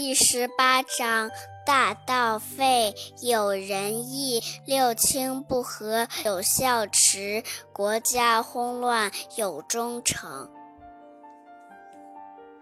第十八章，大道废，有仁义，六亲不和，有孝慈，国家混乱，有忠诚。